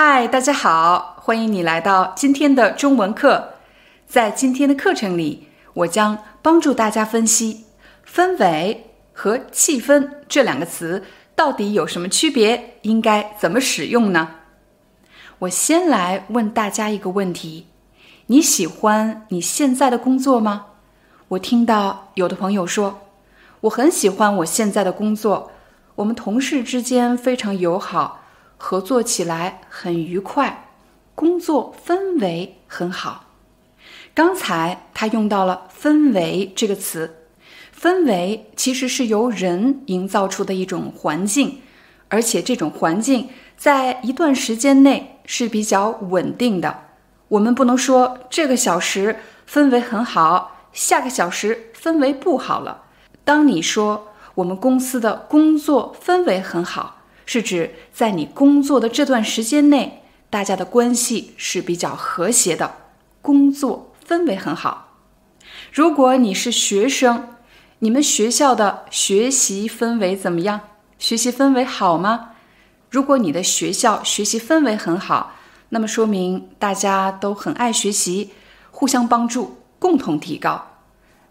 嗨，大家好，欢迎你来到今天的中文课。在今天的课程里，我将帮助大家分析“氛围”和“气氛”这两个词到底有什么区别，应该怎么使用呢？我先来问大家一个问题：你喜欢你现在的工作吗？我听到有的朋友说，我很喜欢我现在的工作，我们同事之间非常友好。合作起来很愉快，工作氛围很好。刚才他用到了“氛围”这个词，氛围其实是由人营造出的一种环境，而且这种环境在一段时间内是比较稳定的。我们不能说这个小时氛围很好，下个小时氛围不好了。当你说我们公司的工作氛围很好。是指在你工作的这段时间内，大家的关系是比较和谐的，工作氛围很好。如果你是学生，你们学校的学习氛围怎么样？学习氛围好吗？如果你的学校学习氛围很好，那么说明大家都很爱学习，互相帮助，共同提高。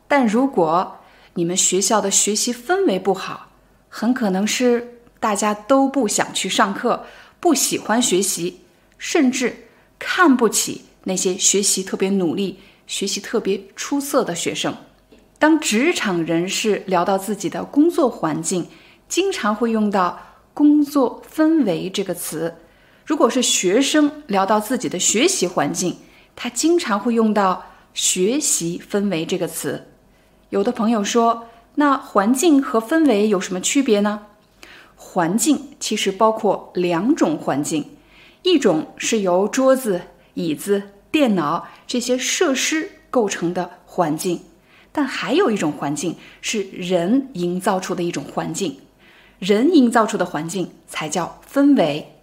但如果你们学校的学习氛围不好，很可能是。大家都不想去上课，不喜欢学习，甚至看不起那些学习特别努力、学习特别出色的学生。当职场人士聊到自己的工作环境，经常会用到“工作氛围”这个词；如果是学生聊到自己的学习环境，他经常会用到“学习氛围”这个词。有的朋友说：“那环境和氛围有什么区别呢？”环境其实包括两种环境，一种是由桌子、椅子、电脑这些设施构成的环境，但还有一种环境是人营造出的一种环境，人营造出的环境才叫氛围。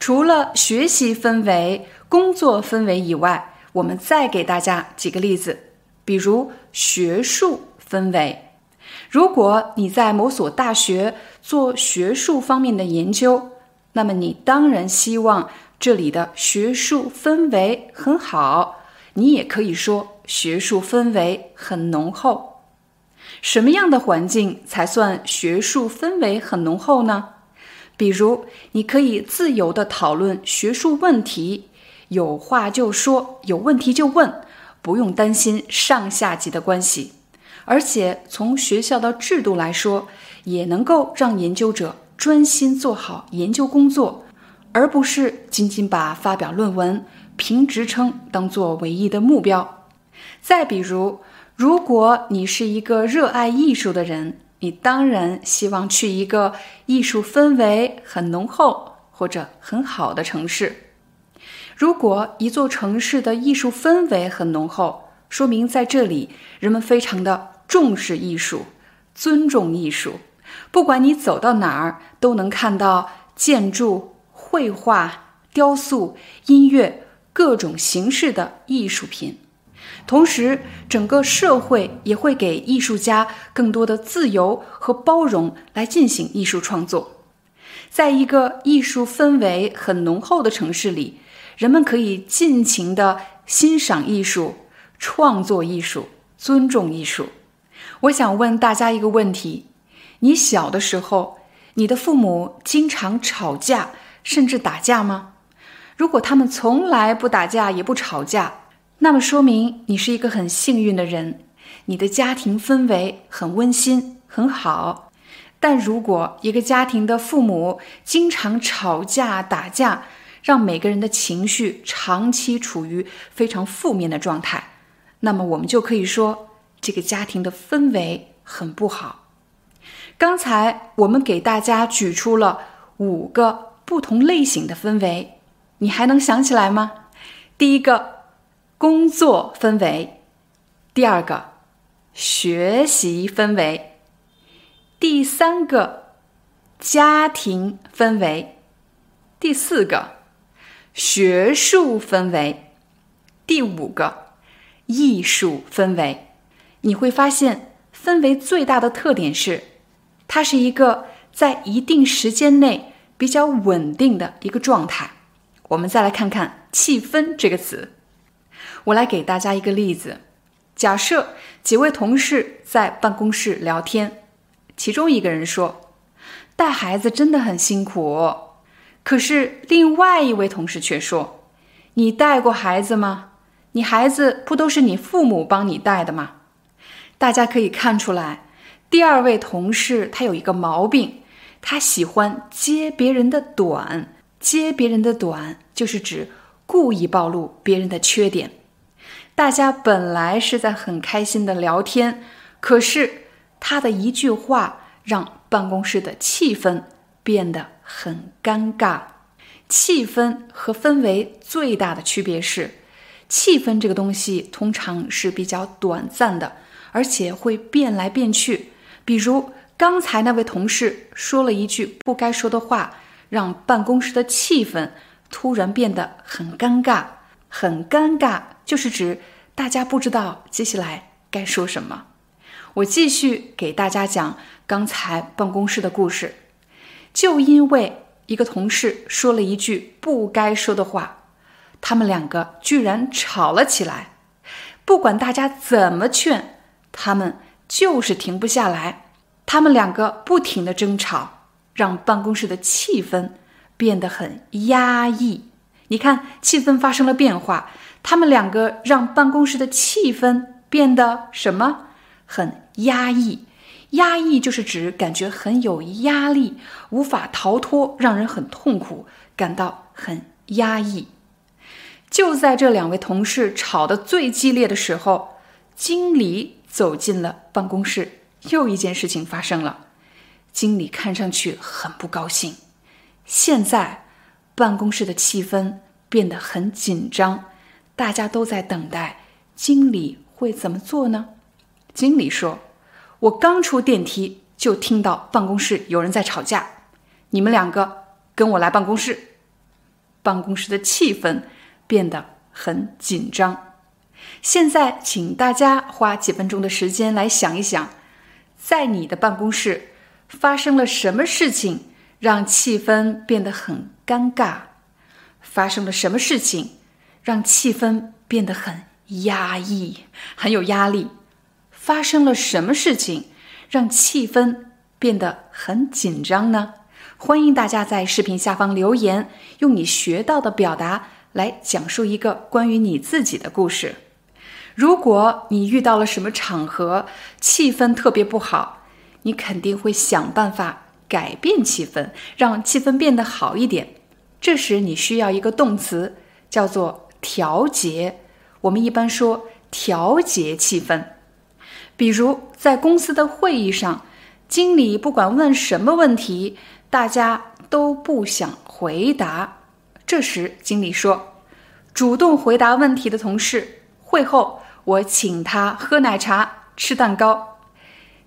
除了学习氛围、工作氛围以外，我们再给大家几个例子，比如学术氛围。如果你在某所大学做学术方面的研究，那么你当然希望这里的学术氛围很好。你也可以说学术氛围很浓厚。什么样的环境才算学术氛围很浓厚呢？比如，你可以自由地讨论学术问题，有话就说，有问题就问，不用担心上下级的关系。而且从学校的制度来说，也能够让研究者专心做好研究工作，而不是仅仅把发表论文、评职称当做唯一的目标。再比如，如果你是一个热爱艺术的人，你当然希望去一个艺术氛围很浓厚或者很好的城市。如果一座城市的艺术氛围很浓厚，说明在这里人们非常的。重视艺术，尊重艺术，不管你走到哪儿，都能看到建筑、绘画、雕塑、音乐各种形式的艺术品。同时，整个社会也会给艺术家更多的自由和包容来进行艺术创作。在一个艺术氛围很浓厚的城市里，人们可以尽情的欣赏艺术、创作艺术、尊重艺术。我想问大家一个问题：你小的时候，你的父母经常吵架，甚至打架吗？如果他们从来不打架也不吵架，那么说明你是一个很幸运的人，你的家庭氛围很温馨很好。但如果一个家庭的父母经常吵架打架，让每个人的情绪长期处于非常负面的状态，那么我们就可以说。这个家庭的氛围很不好。刚才我们给大家举出了五个不同类型的氛围，你还能想起来吗？第一个，工作氛围；第二个，学习氛围；第三个，家庭氛围；第四个，学术氛围；第五个，艺术氛围。你会发现，氛围最大的特点是，它是一个在一定时间内比较稳定的一个状态。我们再来看看“气氛”这个词。我来给大家一个例子：假设几位同事在办公室聊天，其中一个人说：“带孩子真的很辛苦。”可是另外一位同事却说：“你带过孩子吗？你孩子不都是你父母帮你带的吗？”大家可以看出来，第二位同事他有一个毛病，他喜欢揭别人的短。揭别人的短，就是指故意暴露别人的缺点。大家本来是在很开心的聊天，可是他的一句话让办公室的气氛变得很尴尬。气氛和氛围最大的区别是，气氛这个东西通常是比较短暂的，而且会变来变去。比如刚才那位同事说了一句不该说的话。让办公室的气氛突然变得很尴尬，很尴尬，就是指大家不知道接下来该说什么。我继续给大家讲刚才办公室的故事。就因为一个同事说了一句不该说的话，他们两个居然吵了起来。不管大家怎么劝，他们就是停不下来。他们两个不停的争吵。让办公室的气氛变得很压抑。你看，气氛发生了变化。他们两个让办公室的气氛变得什么？很压抑。压抑就是指感觉很有压力，无法逃脱，让人很痛苦，感到很压抑。就在这两位同事吵得最激烈的时候，经理走进了办公室。又一件事情发生了。经理看上去很不高兴。现在，办公室的气氛变得很紧张，大家都在等待经理会怎么做呢？经理说：“我刚出电梯就听到办公室有人在吵架，你们两个跟我来办公室。”办公室的气氛变得很紧张。现在，请大家花几分钟的时间来想一想，在你的办公室。发生了什么事情让气氛变得很尴尬？发生了什么事情让气氛变得很压抑、很有压力？发生了什么事情让气氛变得很紧张呢？欢迎大家在视频下方留言，用你学到的表达来讲述一个关于你自己的故事。如果你遇到了什么场合，气氛特别不好。你肯定会想办法改变气氛，让气氛变得好一点。这时你需要一个动词，叫做调节。我们一般说调节气氛。比如在公司的会议上，经理不管问什么问题，大家都不想回答。这时经理说：“主动回答问题的同事，会后我请他喝奶茶、吃蛋糕。”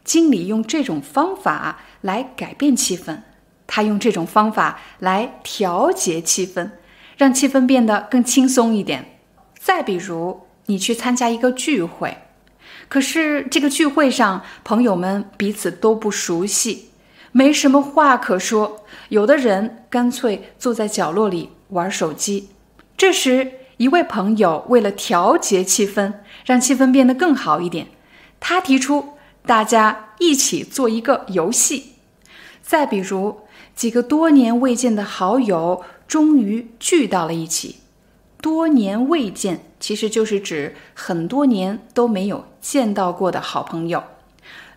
经理用这种方法来改变气氛，他用这种方法来调节气氛，让气氛变得更轻松一点。再比如，你去参加一个聚会，可是这个聚会上朋友们彼此都不熟悉，没什么话可说，有的人干脆坐在角落里玩手机。这时，一位朋友为了调节气氛，让气氛变得更好一点，他提出。大家一起做一个游戏。再比如，几个多年未见的好友终于聚到了一起。多年未见，其实就是指很多年都没有见到过的好朋友。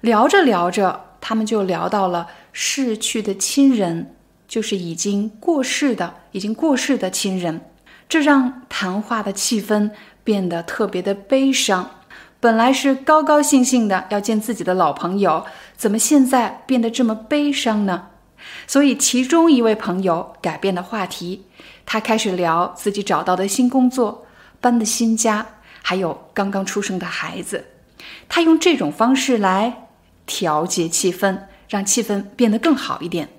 聊着聊着，他们就聊到了逝去的亲人，就是已经过世的、已经过世的亲人。这让谈话的气氛变得特别的悲伤。本来是高高兴兴的要见自己的老朋友，怎么现在变得这么悲伤呢？所以其中一位朋友改变了话题，他开始聊自己找到的新工作、搬的新家，还有刚刚出生的孩子。他用这种方式来调节气氛，让气氛变得更好一点。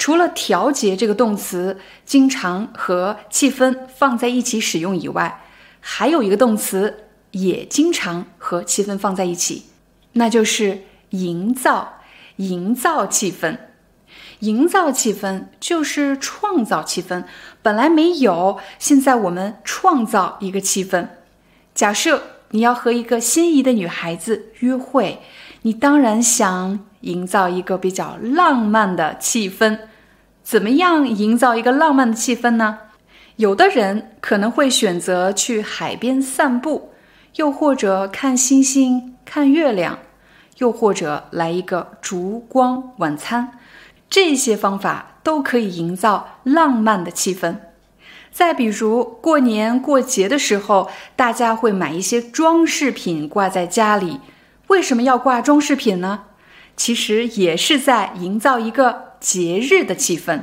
除了“调节”这个动词经常和气氛放在一起使用以外，还有一个动词也经常和气氛放在一起，那就是“营造”。营造气氛，营造气氛就是创造气氛。本来没有，现在我们创造一个气氛。假设你要和一个心仪的女孩子约会，你当然想营造一个比较浪漫的气氛。怎么样营造一个浪漫的气氛呢？有的人可能会选择去海边散步，又或者看星星、看月亮，又或者来一个烛光晚餐。这些方法都可以营造浪漫的气氛。再比如过年过节的时候，大家会买一些装饰品挂在家里。为什么要挂装饰品呢？其实也是在营造一个。节日的气氛。